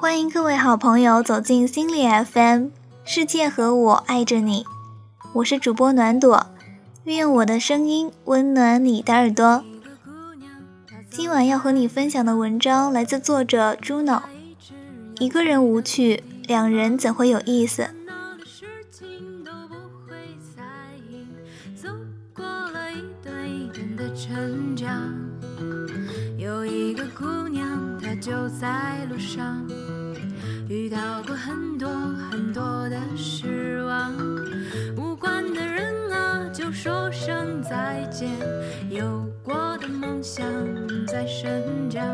欢迎各位好朋友走进心理 FM，世界和我爱着你，我是主播暖朵，愿我的声音温暖你的耳朵。今晚要和你分享的文章来自作者朱脑。一个人无趣，两人怎会有意思？走过了一段一段的成长就在路上，遇到过很多很多的失望。无关的人啊，就说声再见。有过的梦想在生长。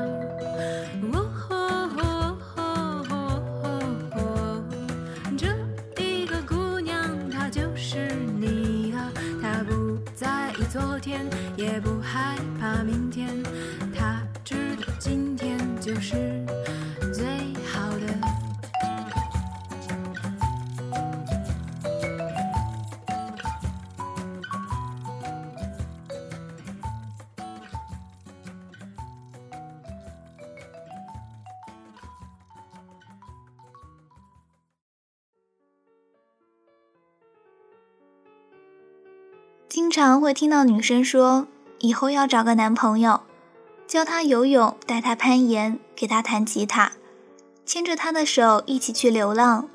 这一个姑娘，她就是你啊。她不在意昨天，也不害怕明天。就是最好的。经常会听到女生说，以后要找个男朋友。教他游泳，带他攀岩，给他弹吉他，牵着他的手一起去流浪，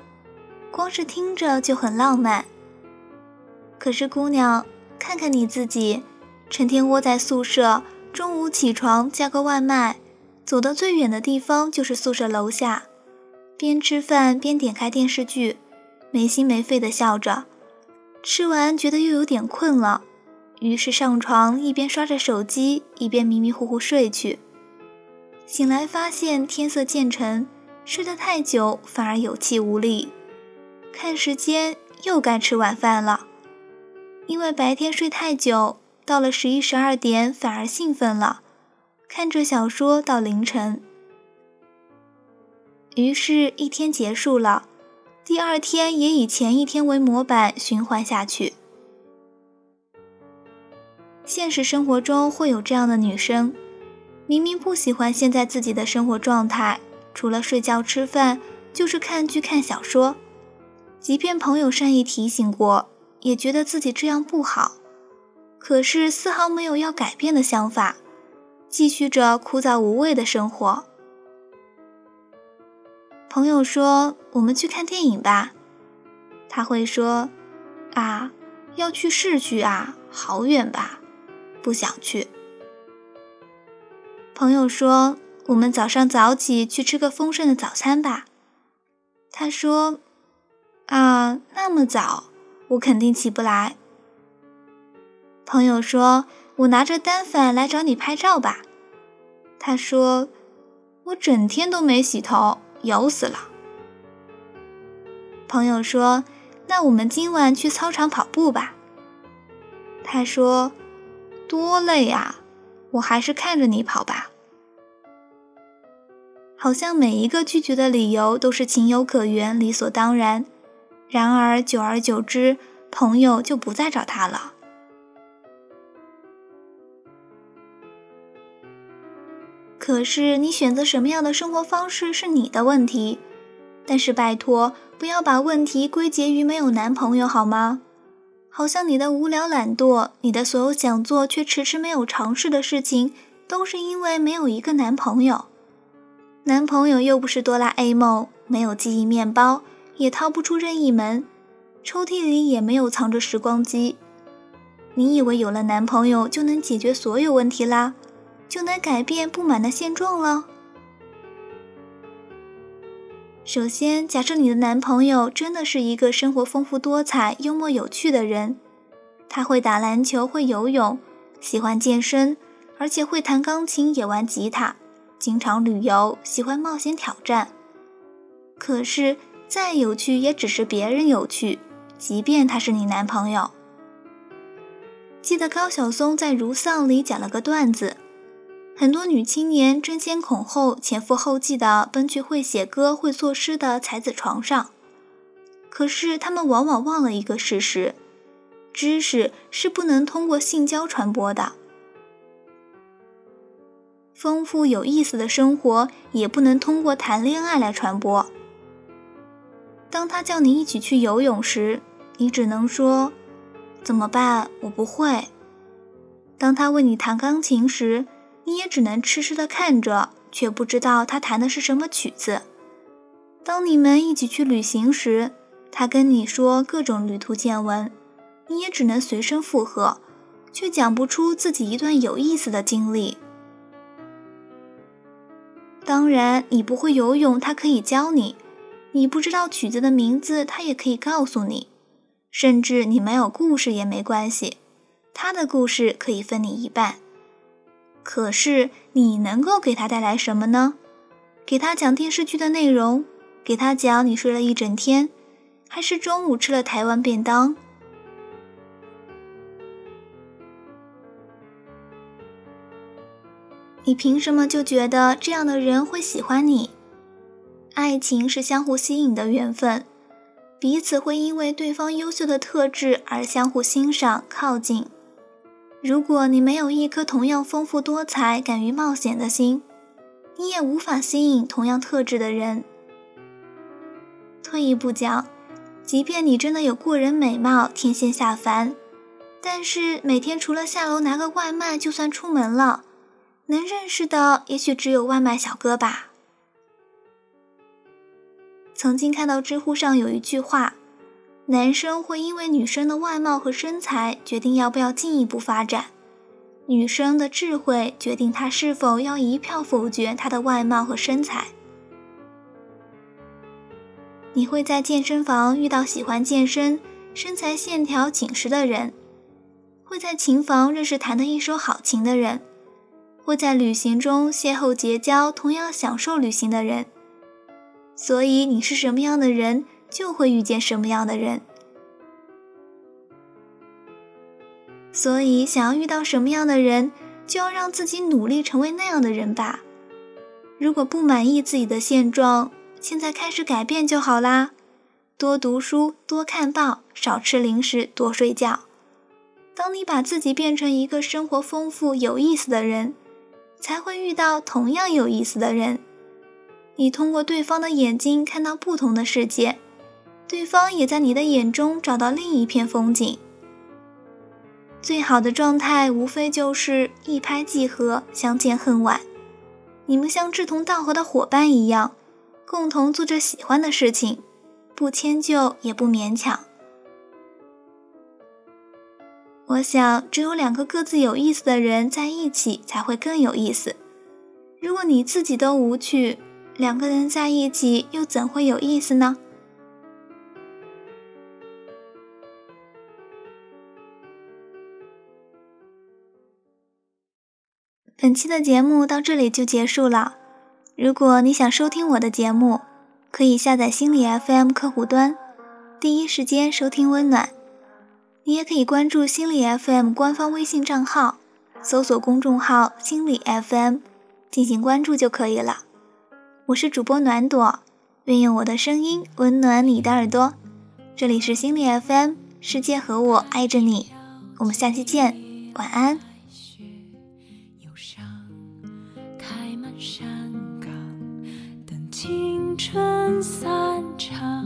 光是听着就很浪漫。可是姑娘，看看你自己，成天窝在宿舍，中午起床叫个外卖，走到最远的地方就是宿舍楼下，边吃饭边点开电视剧，没心没肺的笑着，吃完觉得又有点困了。于是上床，一边刷着手机，一边迷迷糊糊睡去。醒来发现天色渐沉，睡得太久反而有气无力。看时间，又该吃晚饭了。因为白天睡太久，到了十一十二点反而兴奋了，看着小说到凌晨。于是，一天结束了，第二天也以前一天为模板循环下去。现实生活中会有这样的女生，明明不喜欢现在自己的生活状态，除了睡觉吃饭就是看剧看小说，即便朋友善意提醒过，也觉得自己这样不好，可是丝毫没有要改变的想法，继续着枯燥无味的生活。朋友说：“我们去看电影吧。”他会说：“啊，要去市区啊，好远吧。”不想去。朋友说：“我们早上早起去吃个丰盛的早餐吧。”他说：“啊，那么早，我肯定起不来。”朋友说：“我拿着单反来找你拍照吧。”他说：“我整天都没洗头，油死了。”朋友说：“那我们今晚去操场跑步吧。”他说。多累啊！我还是看着你跑吧。好像每一个拒绝的理由都是情有可原、理所当然。然而久而久之，朋友就不再找他了。可是你选择什么样的生活方式是你的问题，但是拜托，不要把问题归结于没有男朋友好吗？好像你的无聊懒惰，你的所有想做却迟迟没有尝试的事情，都是因为没有一个男朋友。男朋友又不是哆啦 A 梦，没有记忆面包，也掏不出任意门，抽屉里也没有藏着时光机。你以为有了男朋友就能解决所有问题啦，就能改变不满的现状了？首先，假设你的男朋友真的是一个生活丰富多彩、幽默有趣的人，他会打篮球、会游泳、喜欢健身，而且会弹钢琴、也玩吉他，经常旅游，喜欢冒险挑战。可是，再有趣也只是别人有趣，即便他是你男朋友。记得高晓松在《如丧》里讲了个段子。很多女青年争先恐后、前赴后继地奔去会写歌、会作诗的才子床上，可是她们往往忘了一个事实：知识是不能通过性交传播的。丰富有意思的生活也不能通过谈恋爱来传播。当他叫你一起去游泳时，你只能说：“怎么办？我不会。”当他为你弹钢琴时，你也只能痴痴地看着，却不知道他弹的是什么曲子。当你们一起去旅行时，他跟你说各种旅途见闻，你也只能随声附和，却讲不出自己一段有意思的经历。当然，你不会游泳，他可以教你；你不知道曲子的名字，他也可以告诉你；甚至你没有故事也没关系，他的故事可以分你一半。可是，你能够给他带来什么呢？给他讲电视剧的内容，给他讲你睡了一整天，还是中午吃了台湾便当？你凭什么就觉得这样的人会喜欢你？爱情是相互吸引的缘分，彼此会因为对方优秀的特质而相互欣赏、靠近。如果你没有一颗同样丰富多彩、敢于冒险的心，你也无法吸引同样特质的人。退一步讲，即便你真的有过人美貌、天仙下凡，但是每天除了下楼拿个外卖，就算出门了。能认识的也许只有外卖小哥吧。曾经看到知乎上有一句话：男生会因为女生的外貌和身材决定要不要进一步发展，女生的智慧决定他是否要一票否决她的外貌和身材。你会在健身房遇到喜欢健身、身材线条紧实的人，会在琴房认识弹得一手好琴的人。会在旅行中邂逅结交同样享受旅行的人，所以你是什么样的人，就会遇见什么样的人。所以，想要遇到什么样的人，就要让自己努力成为那样的人吧。如果不满意自己的现状，现在开始改变就好啦。多读书，多看报，少吃零食，多睡觉。当你把自己变成一个生活丰富、有意思的人。才会遇到同样有意思的人。你通过对方的眼睛看到不同的世界，对方也在你的眼中找到另一片风景。最好的状态无非就是一拍即合，相见恨晚。你们像志同道合的伙伴一样，共同做着喜欢的事情，不迁就也不勉强。我想，只有两个各自有意思的人在一起才会更有意思。如果你自己都无趣，两个人在一起又怎会有意思呢？本期的节目到这里就结束了。如果你想收听我的节目，可以下载心理 FM 客户端，第一时间收听温暖。你也可以关注心理 FM 官方微信账号，搜索公众号“心理 FM” 进行关注就可以了。我是主播暖朵，愿用我的声音温暖你的耳朵。这里是心理 FM，世界和我爱着你。我们下期见，晚安。青春散场，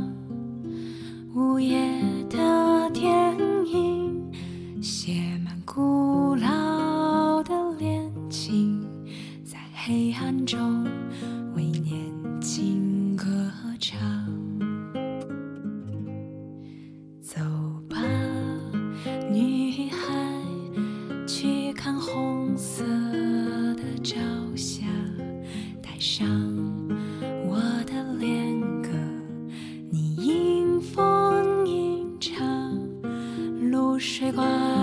谁管？